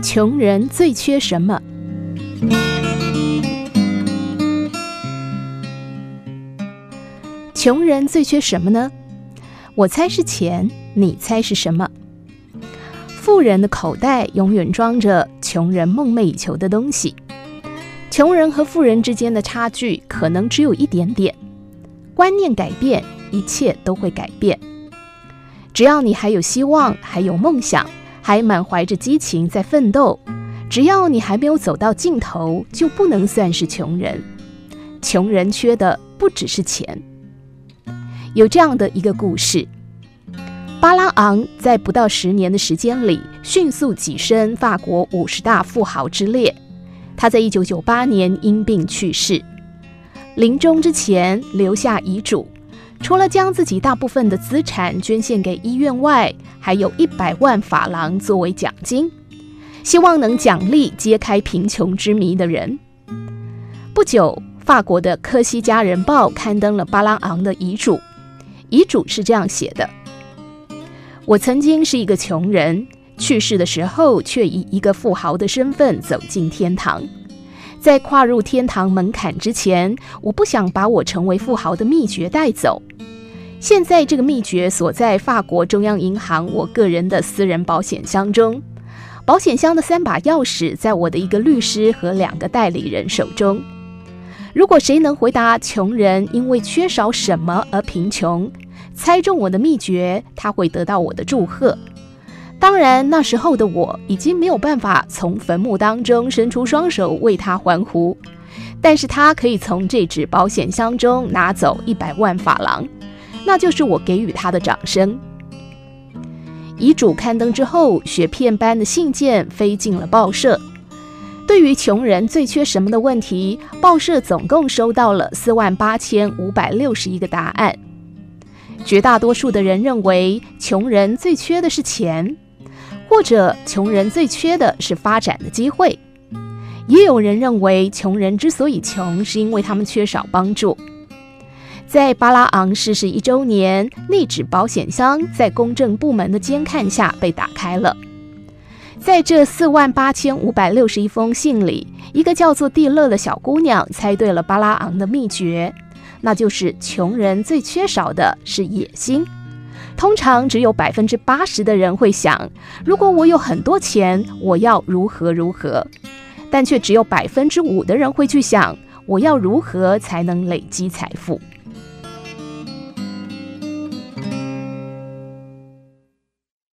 穷人最缺什么？穷人最缺什么呢？我猜是钱，你猜是什么？富人的口袋永远装着穷人梦寐以求的东西。穷人和富人之间的差距可能只有一点点。观念改变，一切都会改变。只要你还有希望，还有梦想，还满怀着激情在奋斗，只要你还没有走到尽头，就不能算是穷人。穷人缺的不只是钱。有这样的一个故事：巴拉昂在不到十年的时间里，迅速跻身法国五十大富豪之列。他在一九九八年因病去世，临终之前留下遗嘱，除了将自己大部分的资产捐献给医院外，还有一百万法郎作为奖金，希望能奖励揭开贫穷之谜的人。不久，法国的《科西嘉人报》刊登了巴拉昂的遗嘱。遗嘱是这样写的：“我曾经是一个穷人，去世的时候却以一个富豪的身份走进天堂。在跨入天堂门槛之前，我不想把我成为富豪的秘诀带走。现在这个秘诀锁在法国中央银行我个人的私人保险箱中，保险箱的三把钥匙在我的一个律师和两个代理人手中。”如果谁能回答穷人因为缺少什么而贫穷，猜中我的秘诀，他会得到我的祝贺。当然，那时候的我已经没有办法从坟墓当中伸出双手为他欢呼，但是他可以从这只保险箱中拿走一百万法郎，那就是我给予他的掌声。遗嘱刊登之后，雪片般的信件飞进了报社。对于穷人最缺什么的问题，报社总共收到了四万八千五百六十一个答案。绝大多数的人认为，穷人最缺的是钱，或者穷人最缺的是发展的机会。也有人认为，穷人之所以穷，是因为他们缺少帮助。在巴拉昂逝世一周年，那只保险箱在公证部门的监看下被打开了。在这四万八千五百六十一封信里，一个叫做蒂勒的小姑娘猜对了巴拉昂的秘诀，那就是穷人最缺少的是野心。通常只有百分之八十的人会想，如果我有很多钱，我要如何如何，但却只有百分之五的人会去想，我要如何才能累积财富。